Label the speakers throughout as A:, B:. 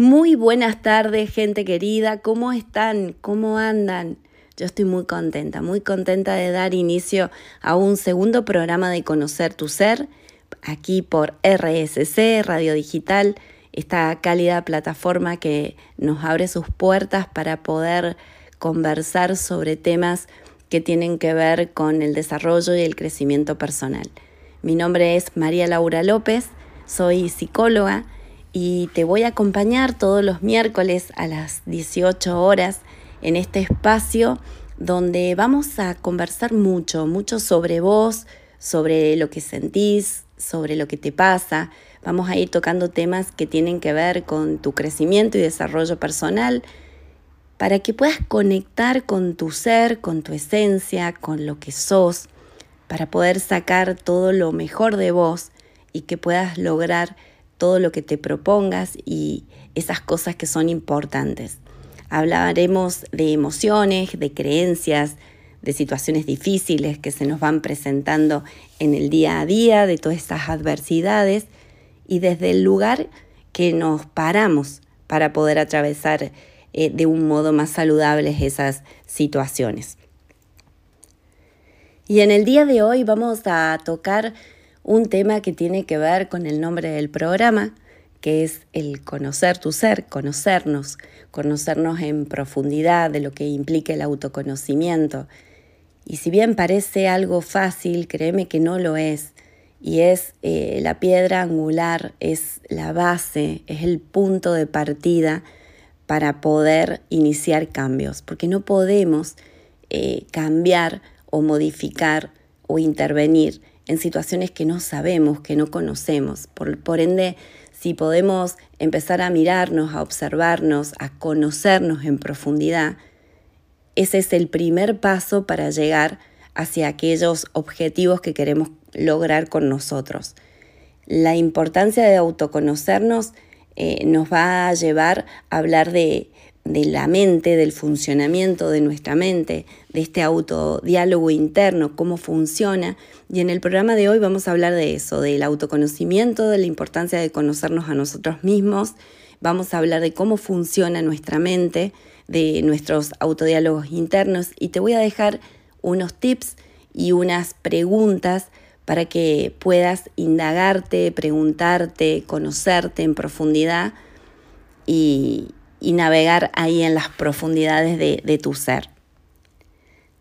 A: Muy buenas tardes, gente querida. ¿Cómo están? ¿Cómo andan? Yo estoy muy contenta, muy contenta de dar inicio a un segundo programa de Conocer tu Ser, aquí por RSC, Radio Digital, esta cálida plataforma que nos abre sus puertas para poder conversar sobre temas que tienen que ver con el desarrollo y el crecimiento personal. Mi nombre es María Laura López, soy psicóloga y te voy a acompañar todos los miércoles a las 18 horas en este espacio donde vamos a conversar mucho, mucho sobre vos, sobre lo que sentís, sobre lo que te pasa. Vamos a ir tocando temas que tienen que ver con tu crecimiento y desarrollo personal para que puedas conectar con tu ser, con tu esencia, con lo que sos, para poder sacar todo lo mejor de vos y que puedas lograr todo lo que te propongas y esas cosas que son importantes. Hablaremos de emociones, de creencias, de situaciones difíciles que se nos van presentando en el día a día, de todas estas adversidades y desde el lugar que nos paramos para poder atravesar eh, de un modo más saludable esas situaciones. Y en el día de hoy vamos a tocar un tema que tiene que ver con el nombre del programa, que es el conocer tu ser, conocernos, conocernos en profundidad de lo que implica el autoconocimiento. Y si bien parece algo fácil, créeme que no lo es. Y es eh, la piedra angular, es la base, es el punto de partida para poder iniciar cambios, porque no podemos eh, cambiar o modificar o intervenir en situaciones que no sabemos, que no conocemos. Por, ende, si podemos empezar a mirarnos, a observarnos, a conocernos en profundidad, ese es el primer paso para llegar hacia aquellos objetivos que queremos lograr con nosotros. La importancia de autoconocernos eh, nos va a llevar a hablar de de la mente, del funcionamiento de nuestra mente, de este autodiálogo interno, cómo funciona. Y en el programa de hoy vamos a hablar de eso, del autoconocimiento, de la importancia de conocernos a nosotros mismos. Vamos a hablar de cómo funciona nuestra mente, de nuestros autodiálogos internos y te voy a dejar unos tips y unas preguntas para que puedas indagarte, preguntarte, conocerte en profundidad y, y navegar ahí en las profundidades de, tu ser.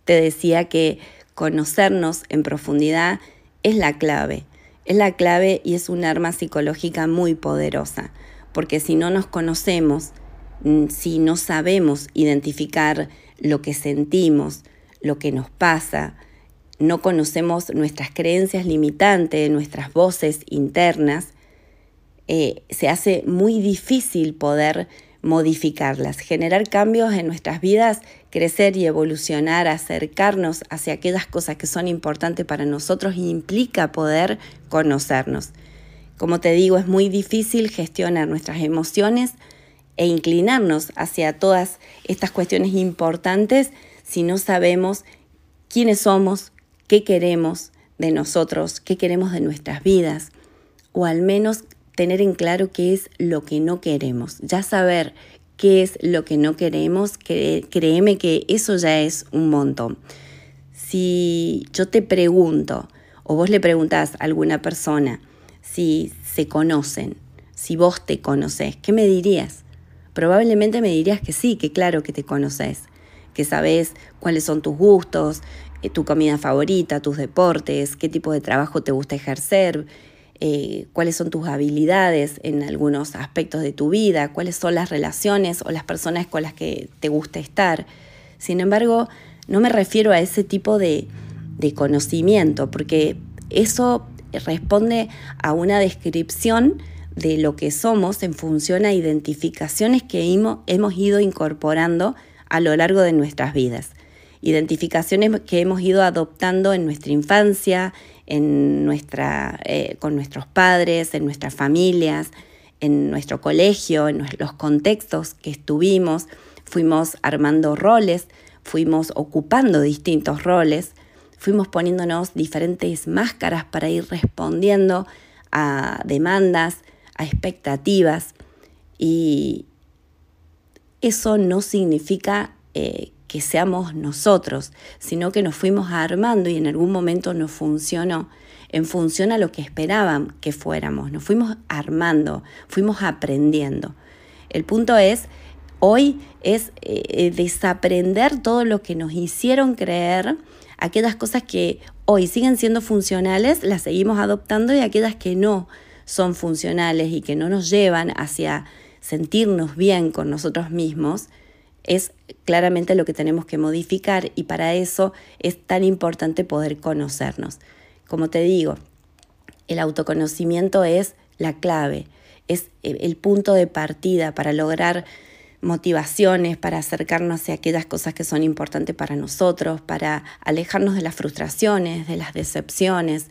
A: Te decía que conocernos en profundidad es la clave, es la clave y es un arma psicológica muy poderosa, porque si no nos conocemos, mm, si no sabemos identificar lo que sentimos, lo que nos pasa, no conocemos nuestras creencias limitantes, nuestras voces internas, eh, se hace muy difícil poder modificarlas, generar cambios en nuestras vidas, crecer y evolucionar, acercarnos hacia aquellas cosas que son importantes para nosotros implica poder conocernos. Como te digo, es muy difícil gestionar nuestras emociones e inclinarnos hacia todas estas cuestiones importantes si no sabemos quiénes somos, qué queremos de nosotros, qué queremos de nuestras vidas, o al menos tener en claro qué es lo que no queremos. Ya saber qué es lo que no queremos, créeme que eso ya es un montón. Si yo te pregunto, o vos le preguntás a alguna persona si se conocen, si vos te conoces, ¿qué me dirías? Probablemente me dirías que sí, que claro que te conoces, que sabes cuáles son tus gustos, eh, tu comida favorita, tus deportes, qué tipo de trabajo te gusta ejercer, eh, cuáles son tus habilidades en algunos aspectos de tu vida, cuáles son las relaciones o las personas con las que te gusta estar. Sin embargo, no me refiero a ese tipo de, conocimiento, porque eso responde a una descripción de lo que somos en función a identificaciones que hemos ido incorporando a lo largo de nuestras vidas. Identificaciones que hemos ido adoptando en nuestra infancia, en nuestra, eh, con nuestros padres, en nuestras familias, en nuestro colegio, en los contextos que estuvimos, fuimos armando roles, fuimos ocupando distintos roles, fuimos poniéndonos diferentes máscaras para ir respondiendo a demandas, a expectativas. Y, eso no significa eh, que seamos nosotros, sino que nos fuimos armando y en algún momento no funcionó en función a lo que esperaban que fuéramos. Nos fuimos armando, fuimos aprendiendo. El punto es, hoy es eh, eh, desaprender todo lo que nos hicieron creer, aquellas cosas que hoy siguen siendo funcionales, las seguimos adoptando y aquellas que no son funcionales y que no nos llevan hacia sentirnos bien con nosotros mismos, es claramente lo que tenemos que modificar y para eso es tan importante poder conocernos. Como te digo, el autoconocimiento es la clave, es el punto de partida para lograr motivaciones, para acercarnos hacia aquellas cosas que son importantes para nosotros, para alejarnos de las frustraciones, de las decepciones.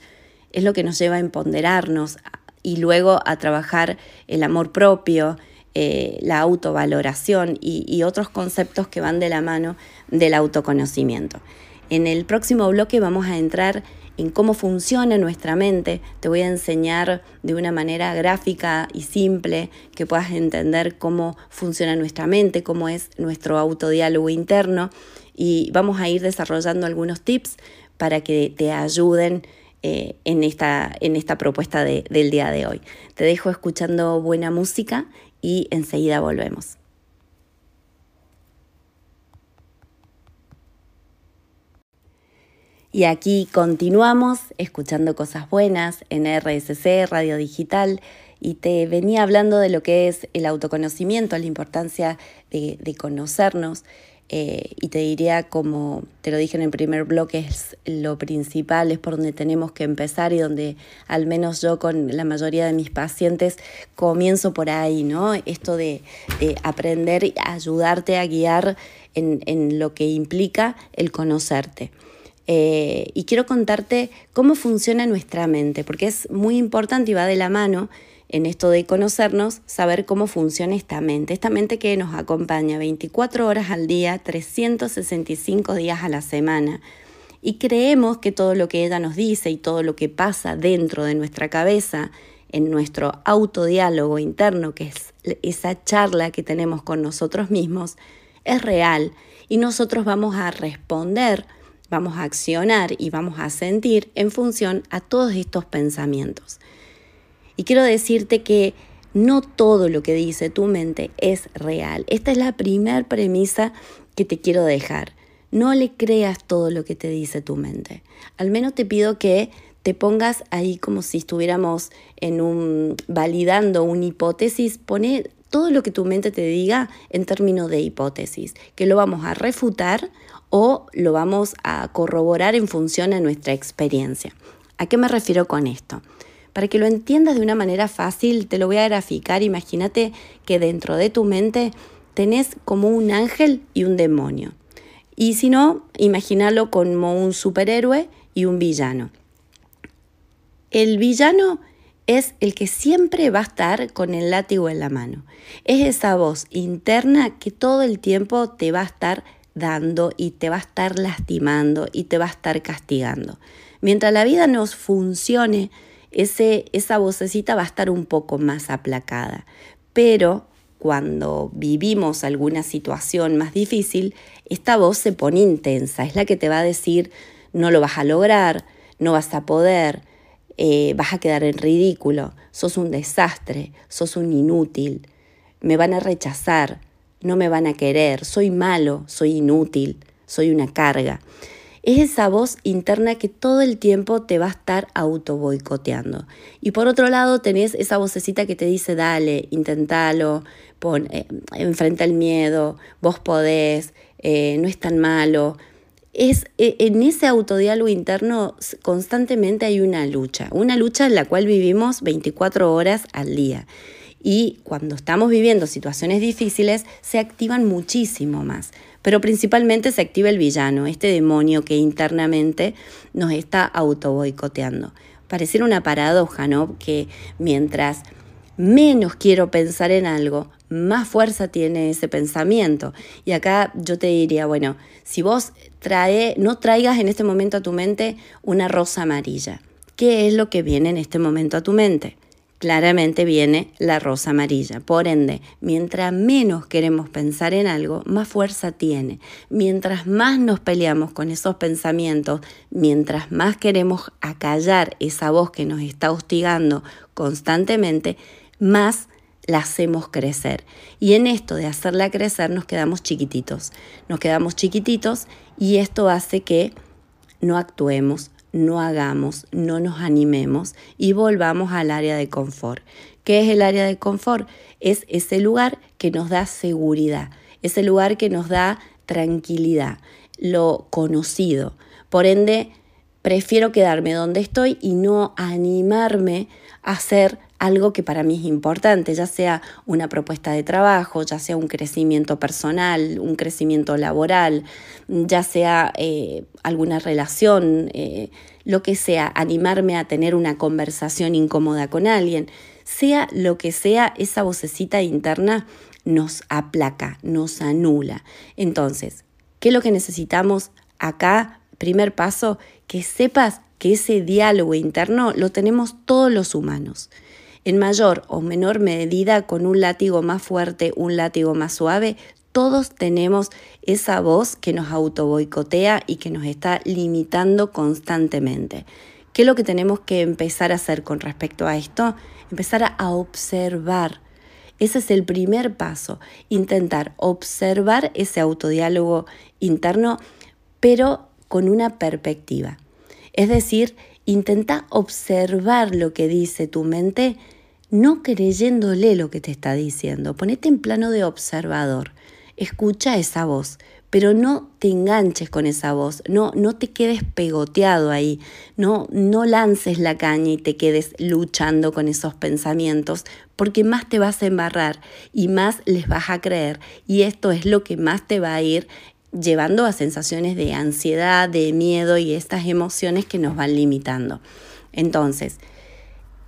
A: Es lo que nos lleva a empoderarnos y luego a trabajar el amor propio, eh, la autovaloración y, otros conceptos que van de la mano del autoconocimiento. En el próximo bloque vamos a entrar en cómo funciona nuestra mente. Te voy a enseñar de una manera gráfica y simple que puedas entender cómo funciona nuestra mente, cómo es nuestro autodiálogo interno y vamos a ir desarrollando algunos tips para que te ayuden eh, en, esta, en esta propuesta del día de hoy. Te dejo escuchando buena música y enseguida volvemos. Y aquí continuamos escuchando cosas buenas en RSC, Radio Digital, y te venía hablando de lo que es el autoconocimiento, la importancia de, de conocernos. Eh, y te diría, como te lo dije en el primer bloque, es lo principal, es por donde tenemos que empezar y donde al menos yo con la mayoría de mis pacientes comienzo por ahí, ¿no? Esto de, aprender y ayudarte a guiar en, lo que implica el conocerte. Eh, y quiero contarte cómo funciona nuestra mente, porque es muy importante y va de la mano en esto de conocernos, saber cómo funciona esta mente, esta mente que nos acompaña 24 horas al día, 365 días a la semana. Y creemos que todo lo que ella nos dice y todo lo que pasa dentro de nuestra cabeza, en nuestro autodiálogo interno, que es esa charla que tenemos con nosotros mismos, es real y nosotros vamos a responder, vamos a accionar y vamos a sentir en función a todos estos pensamientos. Y quiero decirte que no todo lo que dice tu mente es real. Esta es la primera premisa que te quiero dejar. No le creas todo lo que te dice tu mente. Al menos te pido que te pongas ahí como si estuviéramos en un validando una hipótesis, pone todo lo que tu mente te diga en términos de hipótesis, que lo vamos a refutar o lo vamos a corroborar en función a nuestra experiencia. ¿A qué me refiero con esto? Para que lo entiendas de una manera fácil, te lo voy a graficar. Imagínate que dentro de tu mente tenés como un ángel y un demonio. Y si no, imagínalo como un superhéroe y un villano. El villano es el que siempre va a estar con el látigo en la mano. Es esa voz interna que todo el tiempo te va a estar dando y te va a estar lastimando y te va a estar castigando. Mientras la vida nos funcione esa vocecita va a estar un poco más aplacada. Pero cuando vivimos alguna situación más difícil, esta voz se pone intensa, es la que te va a decir, no lo vas a lograr, no vas a poder, eh, vas a quedar en ridículo, sos un desastre, sos un inútil, me van a rechazar, no me van a querer, soy malo, soy inútil, soy una carga es esa voz interna que todo el tiempo te va a estar auto boicoteando. Y por otro lado tenés esa vocecita que te dice, dale, intentalo, pon, eh, enfrenta el miedo, vos podés, eh, no es tan malo. Es, e, en ese autodiálogo interno constantemente hay una lucha, una lucha en la cual vivimos 24 horas al día. Y cuando estamos viviendo situaciones difíciles, se activan muchísimo más pero principalmente se activa el villano, este demonio que internamente nos está auto boicoteando. Una paradoja, ¿no? Que mientras menos quiero pensar en algo, más fuerza tiene ese pensamiento. Y acá yo te diría, bueno, si vos trae, no traigas en este momento a tu mente una rosa amarilla, ¿qué es lo que viene en este momento a tu mente? Claramente viene la rosa amarilla. Por ende, mientras menos queremos pensar en algo, más fuerza tiene. Mientras más nos peleamos con esos pensamientos, mientras más queremos acallar esa voz que nos está hostigando constantemente, más la hacemos crecer. Y en esto de hacerla crecer nos quedamos chiquititos. Nos quedamos chiquititos y esto hace que no actuemos, no hagamos, no nos animemos y volvamos al área de confort. ¿Qué es el área de confort? Es ese lugar que nos da seguridad, ese lugar que nos da tranquilidad, lo conocido. Por ende, prefiero quedarme donde estoy y no animarme a hacer algo que para mí es importante, ya sea una propuesta de trabajo, ya sea un crecimiento personal, un crecimiento laboral, ya sea eh, alguna relación, eh, lo que sea, animarme a tener una conversación incómoda con alguien, sea lo que sea, esa vocecita interna nos aplaca, nos anula. Entonces, ¿qué es lo que necesitamos acá? Primer paso, que sepas que ese diálogo interno lo tenemos todos los humanos en mayor o menor medida con un látigo más fuerte, un látigo más suave, todos tenemos esa voz que nos autoboicotea y que nos está limitando constantemente. ¿Qué es lo que tenemos que empezar a hacer con respecto a esto? Empezar a observar. Ese es el primer paso, intentar observar ese autodiálogo interno, pero con una perspectiva. Es decir, intenta observar lo que dice tu mente no creyéndole lo que te está diciendo. Ponete en plano de observador. Escucha esa voz, pero no te enganches con esa voz, no, no te quedes pegoteado ahí, no, no lances la caña y te quedes luchando con esos pensamientos, porque más te vas a embarrar y más les vas a creer, y esto es lo que más te va a ir llevando a sensaciones de ansiedad, de miedo y estas emociones que nos van limitando. Entonces,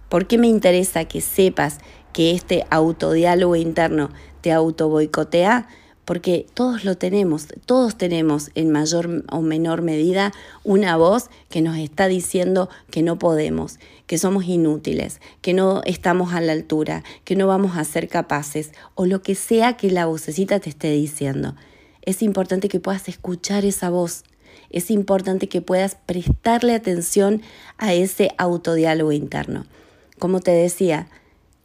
A: ¿Por qué me interesa que sepas que este autodiálogo interno te autoboicotea? Porque todos lo tenemos, todos tenemos en mayor o menor medida una voz que nos está diciendo que no podemos, que somos inútiles, que no estamos a la altura, que no vamos a ser capaces o lo que sea que la vocecita te esté diciendo. Es importante que puedas escuchar esa voz es importante que puedas prestarle atención a ese autodiálogo interno. Como te decía,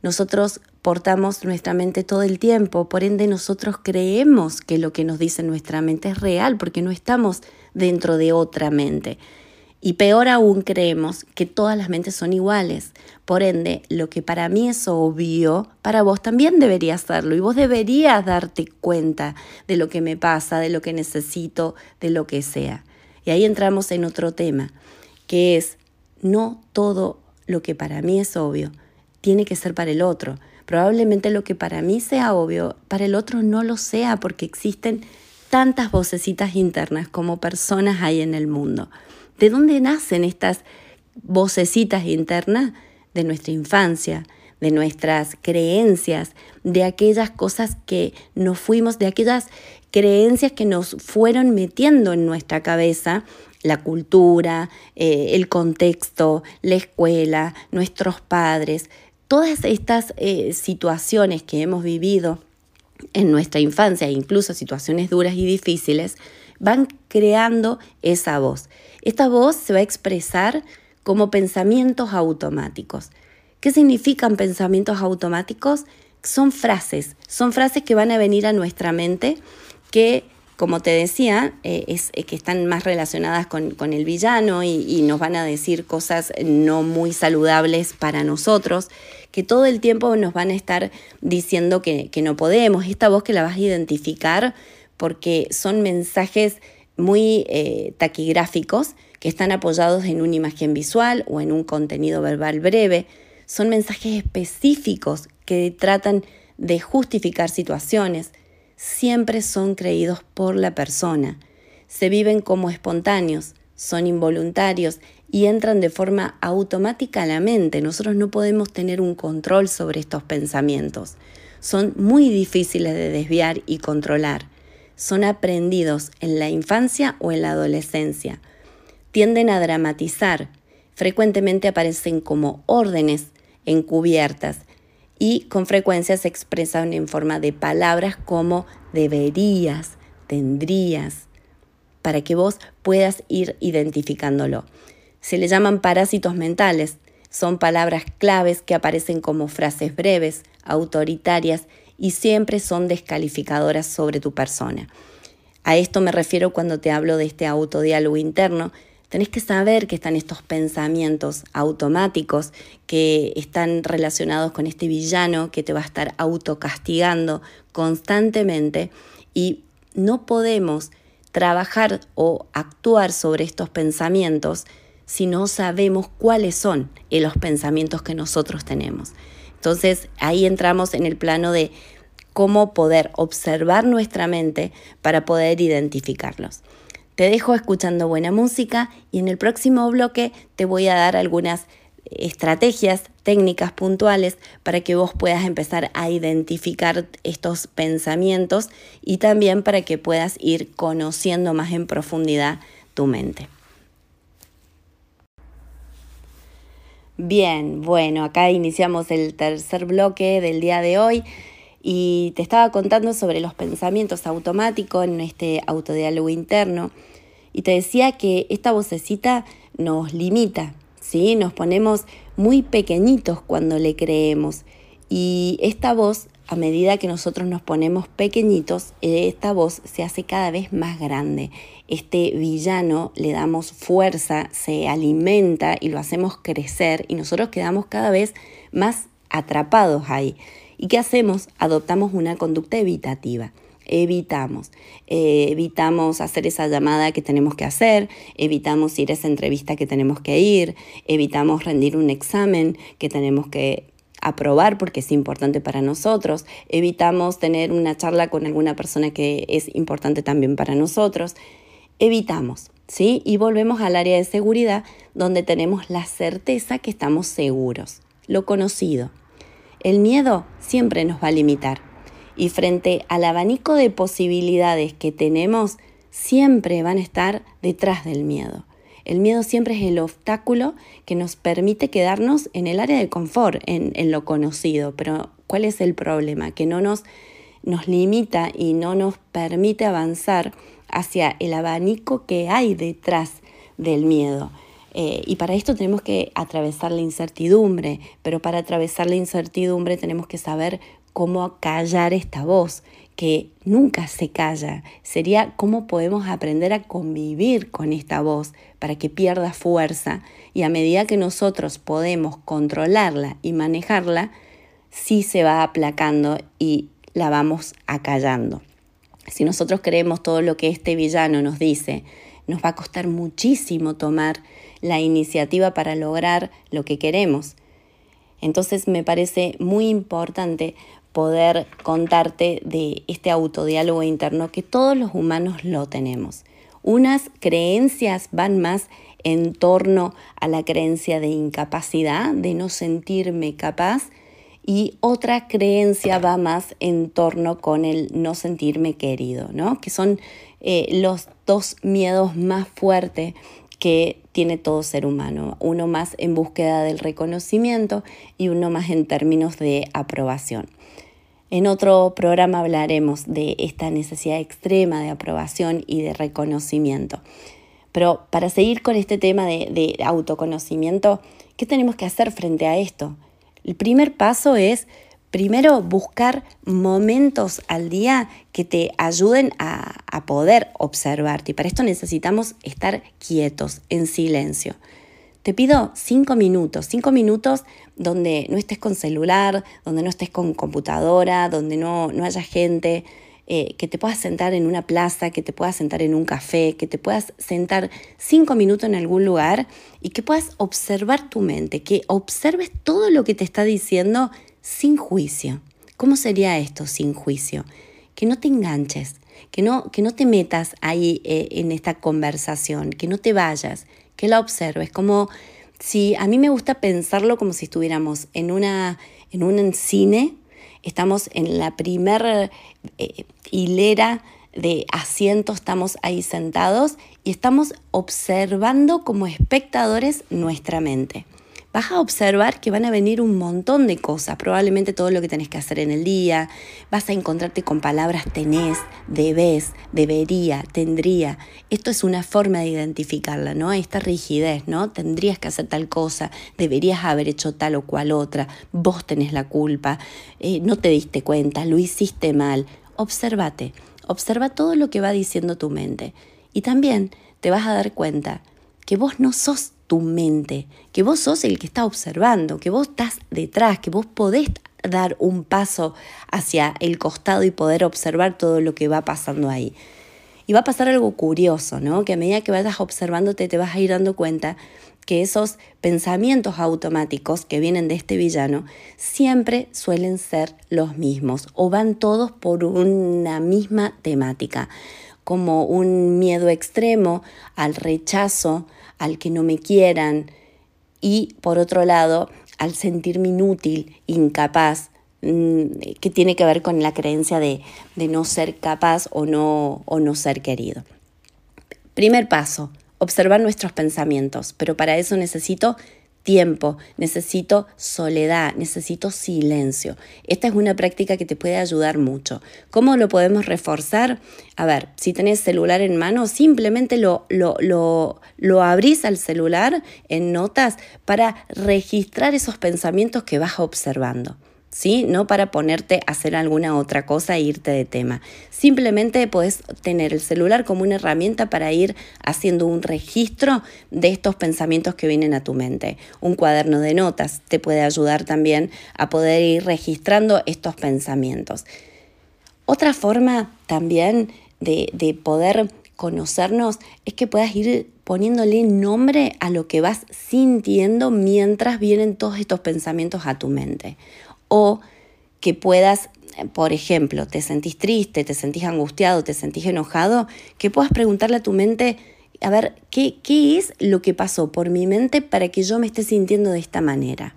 A: nosotros portamos nuestra mente todo el tiempo, por ende nosotros creemos que lo que nos dice nuestra mente es real porque no estamos dentro de otra mente. Y peor aún creemos que todas las mentes son iguales. Por ende, lo que para mí es obvio, para vos también debería serlo. Y vos deberías darte cuenta de lo que me pasa, de lo que necesito, de lo que sea. Y ahí entramos en otro tema, que es no todo lo que para mí es obvio tiene que ser para el otro. Probablemente lo que para mí sea obvio, para el otro no lo sea porque existen tantas vocecitas internas como personas hay en el mundo. ¿De dónde nacen estas vocecitas internas? De nuestra infancia, de nuestras creencias, de aquellas cosas que nos fuimos, de aquellas creencias que nos fueron metiendo en nuestra cabeza la cultura, eh, el contexto, la escuela, nuestros padres, todas estas eh, situaciones que hemos vivido en nuestra infancia, incluso situaciones duras y difíciles, van creando esa voz. Esta voz se va a expresar como pensamientos automáticos. ¿Qué significan pensamientos automáticos? Son frases, son frases que van a venir a nuestra mente que como te decía, eh, es, que están más relacionadas con, el villano y, nos van a decir cosas no muy saludables para nosotros, que todo el tiempo nos van a estar diciendo que, no podemos. Esta voz que la vas a identificar porque son mensajes muy eh, taquigráficos que están apoyados en una imagen visual o en un contenido verbal breve. Son mensajes específicos que tratan de justificar situaciones siempre son creídos por la persona, se viven como espontáneos, son involuntarios y entran de forma automática a la mente. Nosotros no podemos tener un control sobre estos pensamientos. Son muy difíciles de desviar y controlar. Son aprendidos en la infancia o en la adolescencia. Tienden a dramatizar. Frecuentemente aparecen como órdenes encubiertas y con frecuencia se expresan en forma de palabras como deberías, tendrías, para que vos puedas ir identificándolo. Se le llaman parásitos mentales. Son palabras claves que aparecen como frases breves, autoritarias y siempre son descalificadoras sobre tu persona. A esto me refiero cuando te hablo de este autodiálogo interno. Tenés que saber que están estos pensamientos automáticos que están relacionados con este villano que te va a estar autocastigando constantemente y no podemos trabajar o actuar sobre estos pensamientos si no sabemos cuáles son los pensamientos que nosotros tenemos. Entonces ahí entramos en el plano de cómo poder observar nuestra mente para poder identificarlos. Te dejo escuchando buena música y en el próximo bloque te voy a dar algunas estrategias, técnicas puntuales para que vos puedas empezar a identificar estos pensamientos y también para que puedas ir conociendo más en profundidad tu mente. Bien, bueno, acá iniciamos el tercer bloque del día de hoy y te estaba contando sobre los pensamientos automáticos en este autodiálogo interno y te decía que esta vocecita nos limita, ¿sí? Nos ponemos muy pequeñitos cuando le creemos y esta voz, a medida que nosotros nos ponemos pequeñitos, esta voz se hace cada vez más grande este villano le damos fuerza, se alimenta y lo hacemos crecer y nosotros quedamos cada vez más atrapados ahí. ¿Y qué hacemos? Adoptamos una conducta evitativa. Evitamos, eh, evitamos hacer esa llamada que tenemos que hacer, evitamos ir a esa entrevista que tenemos que ir, evitamos rendir un examen que tenemos que aprobar porque es importante para nosotros, evitamos tener una charla con alguna persona que es importante también para nosotros, evitamos, ¿sí? Y volvemos al área de seguridad donde tenemos la certeza que estamos seguros, lo conocido. El miedo siempre nos va a limitar y frente al abanico de posibilidades que tenemos, siempre van a estar detrás del miedo. El miedo siempre es el obstáculo que nos permite quedarnos en el área de confort, en, lo conocido. Pero ¿cuál es el problema? Que no nos, nos limita y no nos permite avanzar hacia el abanico que hay detrás del miedo. Eh, y para esto tenemos que atravesar la incertidumbre, pero para atravesar la incertidumbre tenemos que saber cómo callar esta voz, que nunca se calla. Sería cómo podemos aprender a convivir con esta voz para que pierda fuerza y a medida que nosotros podemos controlarla y manejarla, sí se va aplacando y la vamos acallando. Si nosotros creemos todo lo que este villano nos dice, nos va a costar muchísimo tomar la iniciativa para lograr lo que queremos. Entonces me parece muy importante poder contarte de este autodiálogo interno que todos los humanos lo tenemos. Unas creencias van más en torno a la creencia de incapacidad, de no sentirme capaz, y otra creencia va más en torno con el no sentirme querido, ¿no? Que son eh, los dos miedos más fuertes que tiene todo ser humano, uno más en búsqueda del reconocimiento y uno más en términos de aprobación. En otro programa hablaremos de esta necesidad extrema de aprobación y de reconocimiento. Pero para seguir con este tema de, autoconocimiento, ¿qué tenemos que hacer frente a esto? El primer paso es primero buscar momentos al día que te ayuden a, poder observarte. Y para esto necesitamos estar quietos, en silencio. Te pido cinco minutos, cinco minutos donde no estés con celular, donde no estés con computadora, donde no, no haya gente, eh, que te puedas sentar en una plaza, que te puedas sentar en un café, que te puedas sentar cinco minutos en algún lugar y que puedas observar tu mente, que observes todo lo que te está diciendo sin juicio. ¿Cómo sería esto sin juicio? Que no te enganches, que no, que no te metas ahí eh, en esta conversación, que no te vayas, que la observes, como si a mí me gusta pensarlo como si estuviéramos en, una, en un cine estamos en la primera eh, hilera de asientos, estamos ahí sentados y estamos observando como espectadores nuestra mente. Vas a observar que van a venir un montón de cosas, probablemente todo lo que tenés que hacer en el día, vas a encontrarte con palabras tenés, debes, debería, tendría. Esto es una forma de identificarla, ¿no? Esta rigidez, ¿no? Tendrías que hacer tal cosa, deberías haber hecho tal o cual otra, vos tenés la culpa, eh, no te diste cuenta, lo hiciste mal. Obsérvate, observa todo lo que va diciendo tu mente y también te vas a dar cuenta que vos no sos tu mente, que vos sos el que está observando, que vos estás detrás, que vos podés dar un paso hacia el costado y poder observar todo lo que va pasando ahí. Y va a pasar algo curioso, ¿no? Que a medida que vayas observándote te vas a ir dando cuenta que esos pensamientos automáticos que vienen de este villano siempre suelen ser los mismos o van todos por una misma temática, como un miedo extremo al rechazo, al que no me quieran y por otro lado al sentirme inútil, incapaz, mm, que tiene que ver con la creencia de, de no ser capaz o no, o no ser querido. Primer paso, observar nuestros pensamientos, pero para eso necesito tiempo, necesito soledad, necesito silencio. Esta es una práctica que te puede ayudar mucho. ¿Cómo lo podemos reforzar? A ver, si tenés celular en mano, simplemente lo, lo, lo, lo abrís al celular en notas para registrar esos pensamientos que vas observando. ¿Sí? No para ponerte a hacer alguna otra cosa e irte de tema. Simplemente puedes tener el celular como una herramienta para ir haciendo un registro de estos pensamientos que vienen a tu mente. Un cuaderno de notas te puede ayudar también a poder ir registrando estos pensamientos. Otra forma también de, de poder conocernos es que puedas ir poniéndole nombre a lo que vas sintiendo mientras vienen todos estos pensamientos a tu mente o que puedas, por ejemplo, te sentís triste, te sentís angustiado, te sentís enojado, que puedas preguntarle a tu mente, a ver, ¿qué, qué es lo que pasó por mi mente para que yo me esté sintiendo de esta manera?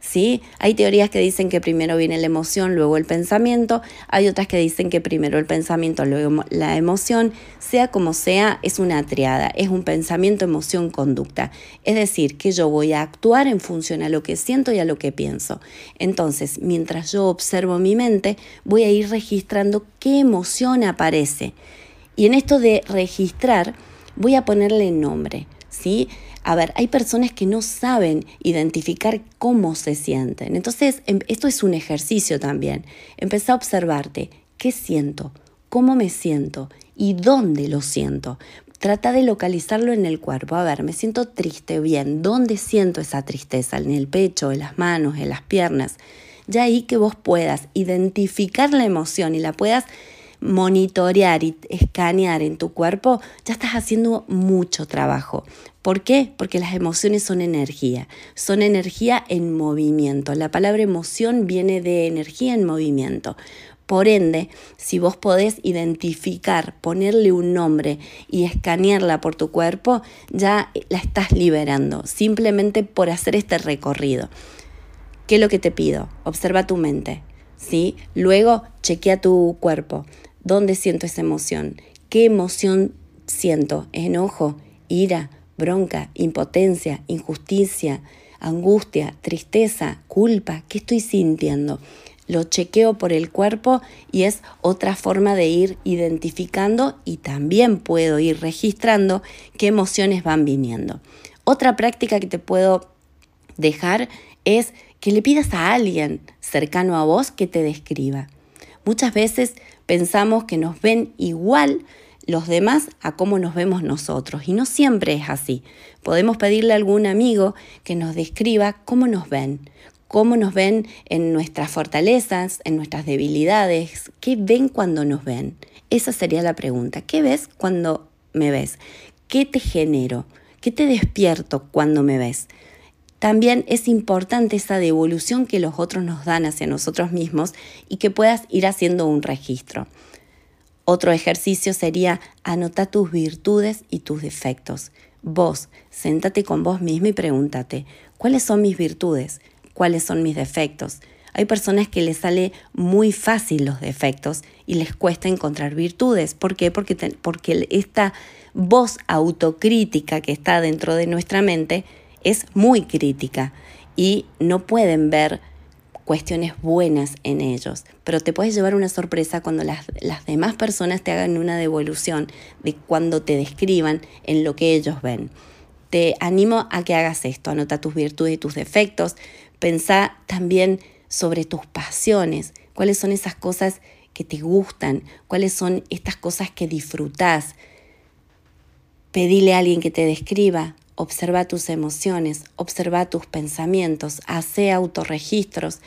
A: ¿Sí? Hay teorías que dicen que primero viene la emoción, luego el pensamiento, hay otras que dicen que primero el pensamiento, luego la emoción, sea como sea, es una triada, es un pensamiento, emoción, conducta. Es decir, que yo voy a actuar en función a lo que siento y a lo que pienso. Entonces, mientras yo observo mi mente, voy a ir registrando qué emoción aparece. Y en esto de registrar, voy a ponerle nombre, ¿sí? A ver, hay personas que no saben identificar cómo se sienten. Entonces, em, esto es un ejercicio también. Empezá a observarte qué siento, cómo me siento y dónde lo siento. Trata de localizarlo en el cuerpo. A ver, me siento triste, bien. ¿Dónde siento esa tristeza? ¿En el pecho, en las manos, en las piernas? Ya ahí que vos puedas identificar la emoción y la puedas monitorear y escanear en tu cuerpo, ya estás haciendo mucho trabajo. ¿Por qué? Porque las emociones son energía, son energía en movimiento. La palabra emoción viene de energía en movimiento. Por ende, si vos podés identificar, ponerle un nombre y escanearla por tu cuerpo, ya la estás liberando, simplemente por hacer este recorrido. ¿Qué es lo que te pido? Observa tu mente, ¿sí? Luego chequea tu cuerpo. ¿Dónde siento esa emoción? ¿Qué emoción siento? ¿Enojo? ¿Ira? ¿Bronca? ¿Impotencia? ¿Injusticia? ¿Angustia? ¿Tristeza? ¿Culpa? ¿Qué estoy sintiendo? Lo chequeo por el cuerpo y es otra forma de ir identificando y también puedo ir registrando qué emociones van viniendo. Otra práctica que te puedo dejar es que le pidas a alguien cercano a vos que te describa. Muchas veces pensamos que nos ven igual los demás a cómo nos vemos nosotros y no siempre es así. Podemos pedirle a algún amigo que nos describa cómo nos ven, cómo nos ven en nuestras fortalezas, en nuestras debilidades, qué ven cuando nos ven. Esa sería la pregunta. ¿Qué ves cuando me ves? ¿Qué te genero? ¿Qué te despierto cuando me ves? También es importante esa devolución que los otros nos dan hacia nosotros mismos y que puedas ir haciendo un registro. Otro ejercicio sería anotar tus virtudes y tus defectos. Vos, séntate con vos mismo y pregúntate, ¿cuáles son mis virtudes? ¿Cuáles son mis defectos? Hay personas que les sale muy fácil los defectos y les cuesta encontrar virtudes. ¿Por qué? Porque, porque esta voz autocrítica que está dentro de nuestra mente es muy crítica y no pueden ver cuestiones buenas en ellos, pero te puedes llevar una sorpresa cuando las, las, demás personas te hagan una devolución de cuando te describan en lo que ellos ven. Te animo a que hagas esto, anota tus virtudes y tus defectos, pensá también sobre tus pasiones, cuáles son esas cosas que te gustan, cuáles son estas cosas que disfrutás. Pedile a alguien que te describa, observa tus emociones, observa tus pensamientos, hace autorregistros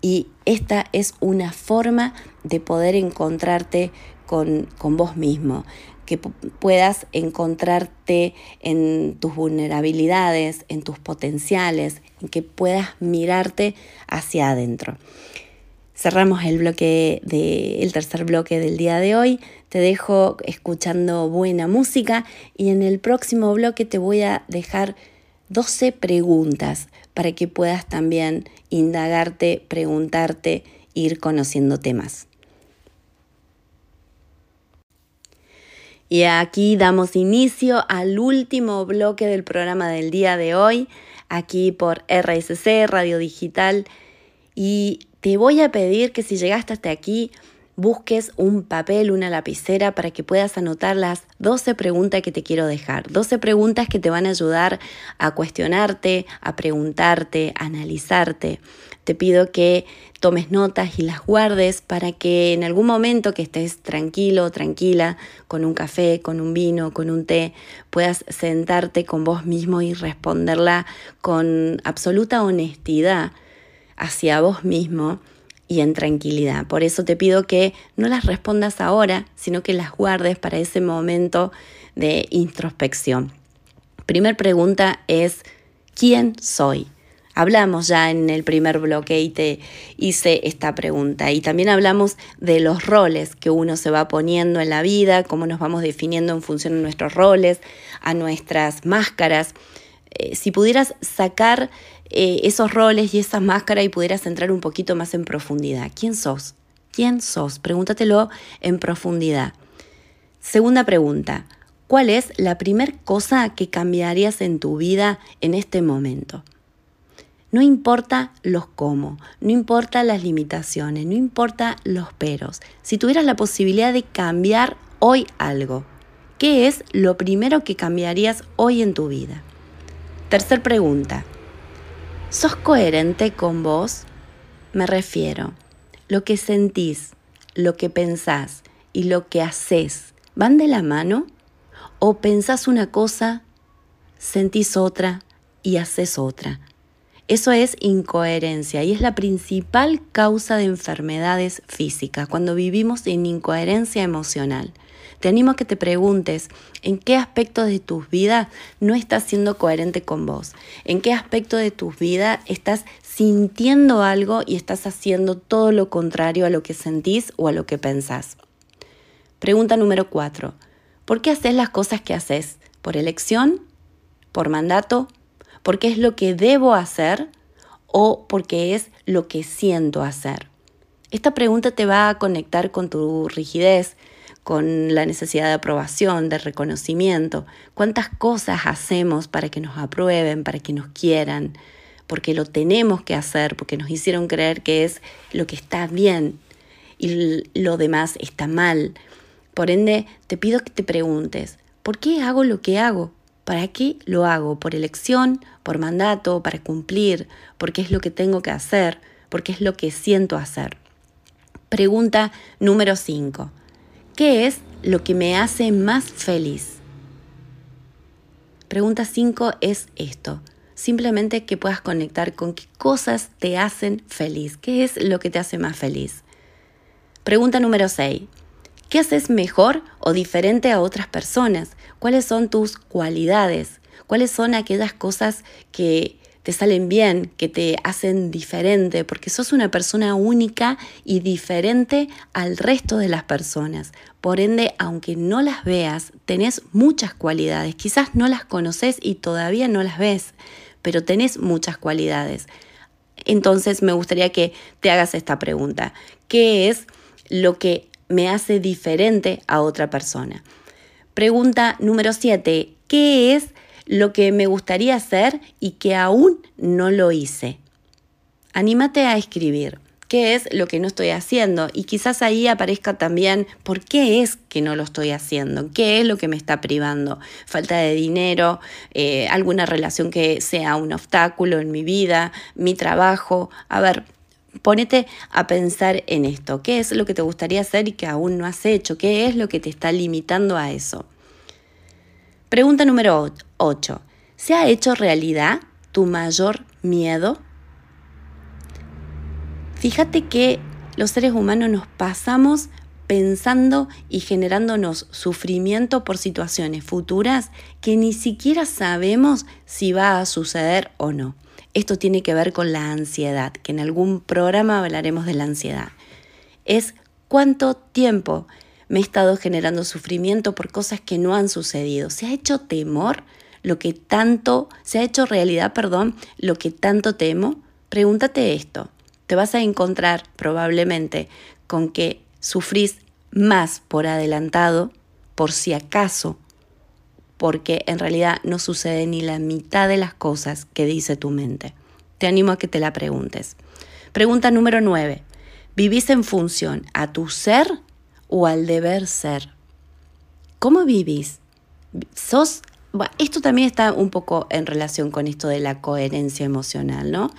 A: y esta es una forma de poder encontrarte con, con vos mismo, que puedas encontrarte en tus vulnerabilidades, en tus potenciales, en que puedas mirarte hacia adentro. Cerramos el bloque tercer bloque del día de hoy. Te dejo escuchando buena música y en el próximo bloque te voy a dejar 12 preguntas para que puedas también indagarte, preguntarte, ir conociendo temas. Y aquí damos inicio al último bloque del programa del día de hoy, aquí por RSC, Radio Digital. Y te voy a pedir que si llegaste hasta aquí, busques un papel, una lapicera para que puedas anotar las 12 preguntas que te quiero dejar. 12 preguntas que te van a ayudar a cuestionarte, a preguntarte, a analizarte. Te pido que tomes notas y las guardes para que en algún momento que estés tranquilo, tranquila, con un café, con un vino, con un té, puedas sentarte con vos mismo y responderla con absoluta honestidad hacia vos mismo y en tranquilidad. Por eso te pido que no las respondas ahora, sino que las guardes para ese momento de introspección. Primer pregunta es, ¿quién soy? Hablamos ya en el primer bloque y te hice esta pregunta. Y también hablamos de los roles que uno se va poniendo en la vida, cómo nos vamos definiendo en función de nuestros roles, a nuestras máscaras. Eh, si pudieras sacar eh, esos roles y esas máscaras y pudieras entrar un poquito más en profundidad. ¿Quién sos? ¿Quién sos? Pregúntatelo en profundidad. Segunda pregunta. ¿Cuál es la primera cosa que cambiarías en tu vida en este momento? No importa los cómo, no importa las limitaciones, no importa los peros. Si tuvieras la posibilidad de cambiar hoy algo, ¿qué es lo primero que cambiarías hoy en tu vida? Tercer pregunta. ¿Sos coherente con vos? Me refiero, lo que sentís, lo que pensás y lo que haces, ¿van de la mano? ¿O pensás una cosa, sentís otra y haces otra? Eso es incoherencia y es la principal causa de enfermedades físicas cuando vivimos en incoherencia emocional. Te animo a que te preguntes en qué aspecto de tu vida no estás siendo coherente con vos, en qué aspecto de tu vida estás sintiendo algo y estás haciendo todo lo contrario a lo que sentís o a lo que pensás. Pregunta número 4. ¿Por qué haces las cosas que haces? ¿Por elección? ¿Por mandato? ¿Porque es lo que debo hacer? ¿O porque es lo que siento hacer? Esta pregunta te va a conectar con tu rigidez, con la necesidad de aprobación, de reconocimiento. ¿Cuántas cosas hacemos para que nos aprueben, para que nos quieran? Porque lo tenemos que hacer, porque nos hicieron creer que es lo que está bien y lo demás está mal. Por ende, te pido que te preguntes, ¿por qué hago lo que hago? ¿Para qué lo hago? ¿Por elección? ¿Por mandato? ¿Para cumplir? ¿Porque es lo que tengo que hacer? ¿Porque es lo que siento hacer? Pregunta número 5. ¿Qué es lo que me hace más feliz? Pregunta 5 es esto. Simplemente que puedas conectar con qué cosas te hacen feliz. ¿Qué es lo que te hace más feliz? Pregunta número 6. ¿Qué haces mejor o diferente a otras personas? ¿Cuáles son tus cualidades? ¿Cuáles son aquellas cosas que te salen bien, que te hacen diferente, porque sos una persona única y diferente al resto de las personas. Por ende, aunque no las veas, tenés muchas cualidades. Quizás no las conoces y todavía no las ves, pero tenés muchas cualidades. Entonces me gustaría que te hagas esta pregunta. ¿Qué es lo que me hace diferente a otra persona? Pregunta número 7. ¿Qué es lo que me gustaría hacer y que aún no lo hice. Anímate a escribir qué es lo que no estoy haciendo y quizás ahí aparezca también por qué es que no lo estoy haciendo, qué es lo que me está privando, falta de dinero, eh, alguna relación que sea un obstáculo en mi vida, mi trabajo. A ver, ponete a pensar en esto, qué es lo que te gustaría hacer y que aún no has hecho, qué es lo que te está limitando a eso. Pregunta número 8. ¿Se ha hecho realidad tu mayor miedo? Fíjate que los seres humanos nos pasamos pensando y generándonos sufrimiento por situaciones futuras que ni siquiera sabemos si va a suceder o no. Esto tiene que ver con la ansiedad, que en algún programa hablaremos de la ansiedad. Es cuánto tiempo me he estado generando sufrimiento por cosas que no han sucedido. ¿Se ha hecho temor lo que tanto, se ha hecho realidad, perdón, lo que tanto temo? Pregúntate esto te vas a encontrar probablemente con que sufrís más por adelantado, por si acaso, porque en realidad no sucede ni la mitad de las cosas que dice tu mente. Te animo a que te la preguntes. Pregunta número 9. ¿Vivís en función a tu ser o al deber ser? ¿Cómo vivís? ¿Sos esto también está un poco en relación con esto de la coherencia emocional, ¿no?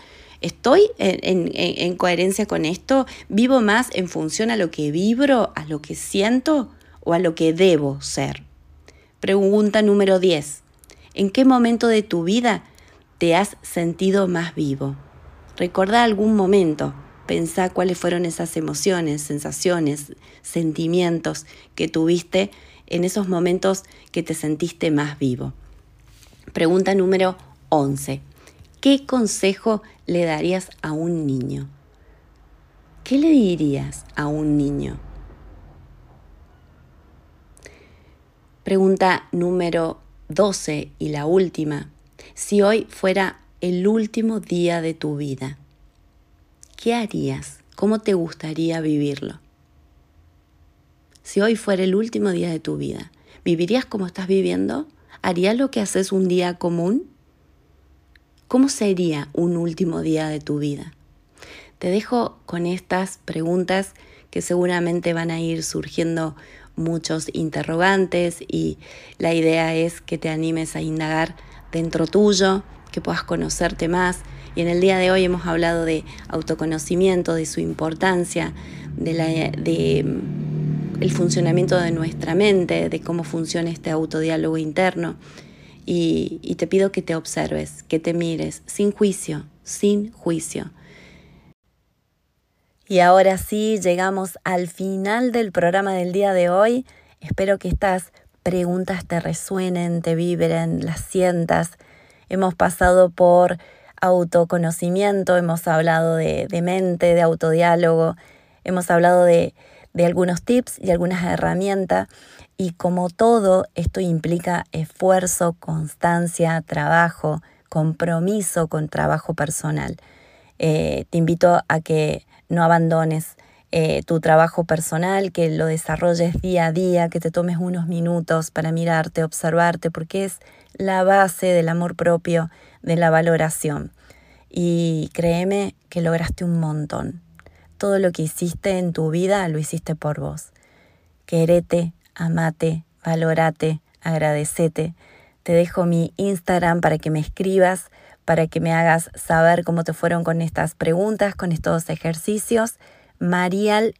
A: ¿Estoy en, coherencia con esto? ¿Vivo más en función a lo que vibro, a lo que siento o a lo que debo ser? Pregunta número 10. ¿En qué momento de tu vida te has sentido más vivo? Recuerda algún momento. Pensá cuáles fueron esas emociones, sensaciones, sentimientos que tuviste en esos momentos que te sentiste más vivo. Pregunta número 11. ¿Qué consejo le darías a un niño? ¿Qué le dirías a un niño? Pregunta número 12 y la última. Si hoy fuera el último día de tu vida, ¿qué harías? ¿Cómo te gustaría vivirlo? Si hoy fuera el último día de tu vida, ¿vivirías como estás viviendo? ¿Harías lo que haces un día común? ¿Cómo sería un último día de tu vida? Te dejo con estas preguntas que seguramente van a ir surgiendo muchos interrogantes y la idea es que te animes a indagar dentro tuyo, que puedas conocerte más. Y en el día de hoy hemos hablado de autoconocimiento, de su importancia, de, la, de el funcionamiento de nuestra mente, de cómo funciona este autodiálogo interno y, te pido que te observes, que te mires sin juicio, sin juicio. Y ahora sí, llegamos al final del programa del día de hoy. Espero que estas preguntas te resuenen, te vibren, las sientas. Hemos pasado por autoconocimiento, hemos hablado de, mente, de autodiálogo, hemos hablado de, de algunos tips y algunas herramientas y como todo, esto implica esfuerzo, constancia, trabajo, compromiso con trabajo personal. Eh, te invito a que no abandones eh, tu trabajo personal, que lo desarrolles día a día, que te tomes unos minutos para mirarte, observarte, porque es la base del amor propio, de la valoración. Y créeme que lograste un montón. Todo lo que hiciste en tu vida lo hiciste por vos. Querete, amate, valorate, agradecete. Te dejo mi Instagram para que me escribas, para que me hagas saber cómo te fueron con estas preguntas, con estos ejercicios. Marial-López,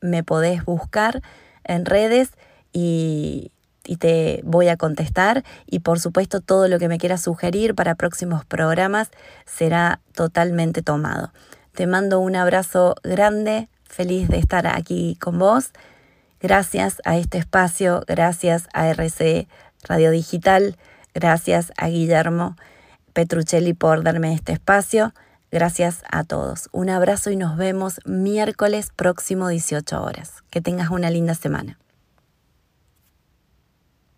A: me podés buscar en redes y, y te voy a contestar. Y por supuesto, todo lo que me quieras sugerir para próximos programas será totalmente tomado. Te mando un abrazo grande, feliz de estar aquí con vos. Gracias a este espacio, gracias a RC Radio Digital, gracias a Guillermo Petruccelli por darme este espacio. Gracias a todos. Un abrazo y nos vemos miércoles próximo 18 horas. Que tengas una linda semana.